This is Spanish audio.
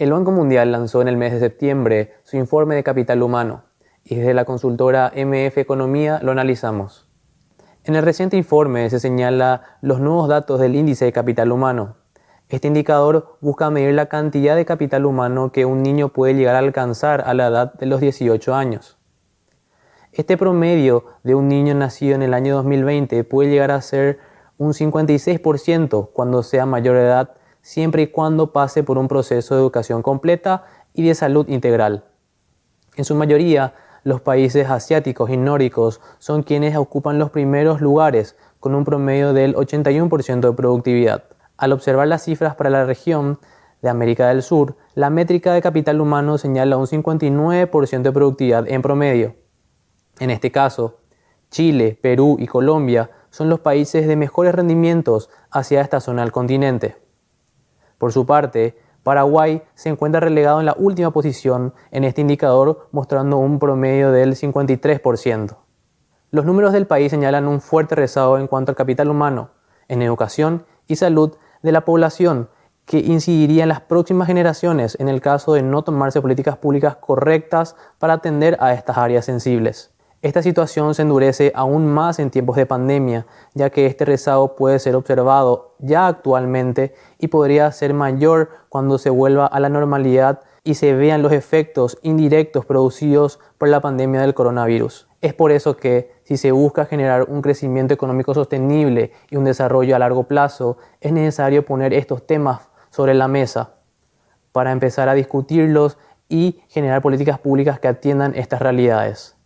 El Banco Mundial lanzó en el mes de septiembre su informe de capital humano y desde la consultora MF Economía lo analizamos. En el reciente informe se señala los nuevos datos del índice de capital humano. Este indicador busca medir la cantidad de capital humano que un niño puede llegar a alcanzar a la edad de los 18 años. Este promedio de un niño nacido en el año 2020 puede llegar a ser un 56% cuando sea mayor de edad siempre y cuando pase por un proceso de educación completa y de salud integral. En su mayoría, los países asiáticos y nórdicos son quienes ocupan los primeros lugares con un promedio del 81% de productividad. Al observar las cifras para la región de América del Sur, la métrica de capital humano señala un 59% de productividad en promedio. En este caso, Chile, Perú y Colombia son los países de mejores rendimientos hacia esta zona del continente. Por su parte, Paraguay se encuentra relegado en la última posición en este indicador, mostrando un promedio del 53%. Los números del país señalan un fuerte rezago en cuanto al capital humano, en educación y salud de la población, que incidiría en las próximas generaciones en el caso de no tomarse políticas públicas correctas para atender a estas áreas sensibles. Esta situación se endurece aún más en tiempos de pandemia, ya que este rezago puede ser observado ya actualmente y podría ser mayor cuando se vuelva a la normalidad y se vean los efectos indirectos producidos por la pandemia del coronavirus. Es por eso que, si se busca generar un crecimiento económico sostenible y un desarrollo a largo plazo, es necesario poner estos temas sobre la mesa para empezar a discutirlos y generar políticas públicas que atiendan estas realidades.